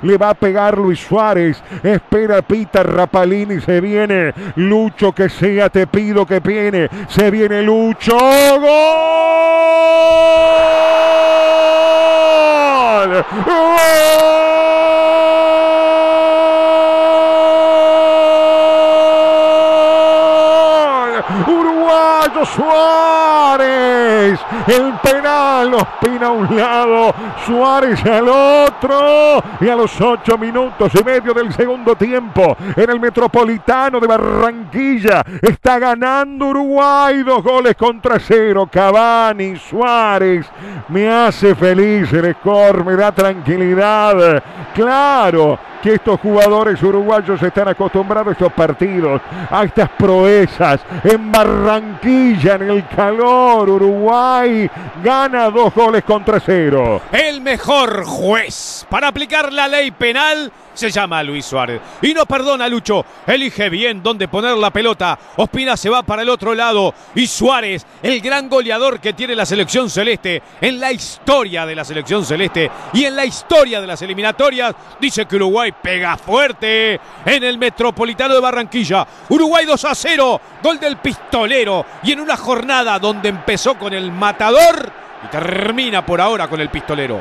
Le va a pegar Luis Suárez. Espera Pita Rapalini. Se viene Lucho que sea. Te pido que viene. Se viene Lucho. ¡Gol! ¡Gol! Suárez. El penal los pina a un lado. Suárez al otro. Y a los ocho minutos y medio del segundo tiempo, en el Metropolitano de Barranquilla, está ganando Uruguay. Dos goles contra cero. Cavani, Suárez. Me hace feliz el score, me da tranquilidad. Claro que estos jugadores uruguayos están acostumbrados a estos partidos, a estas proezas. En Barranquilla, en el calor, Uruguay gana dos goles contra cero. El mejor juez para aplicar la ley penal se llama Luis Suárez. Y no perdona Lucho, elige bien dónde poner la pelota. Ospina se va para el otro lado. Y Suárez, el gran goleador que tiene la selección celeste en la historia de la selección celeste y en la historia de las eliminatorias, dice que Uruguay pega fuerte en el Metropolitano de Barranquilla. Uruguay 2 a 0, gol del pistolero. Y en una jornada donde empezó con el matador y termina por ahora con el pistolero.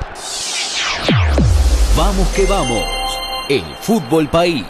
Vamos que vamos. El Fútbol País.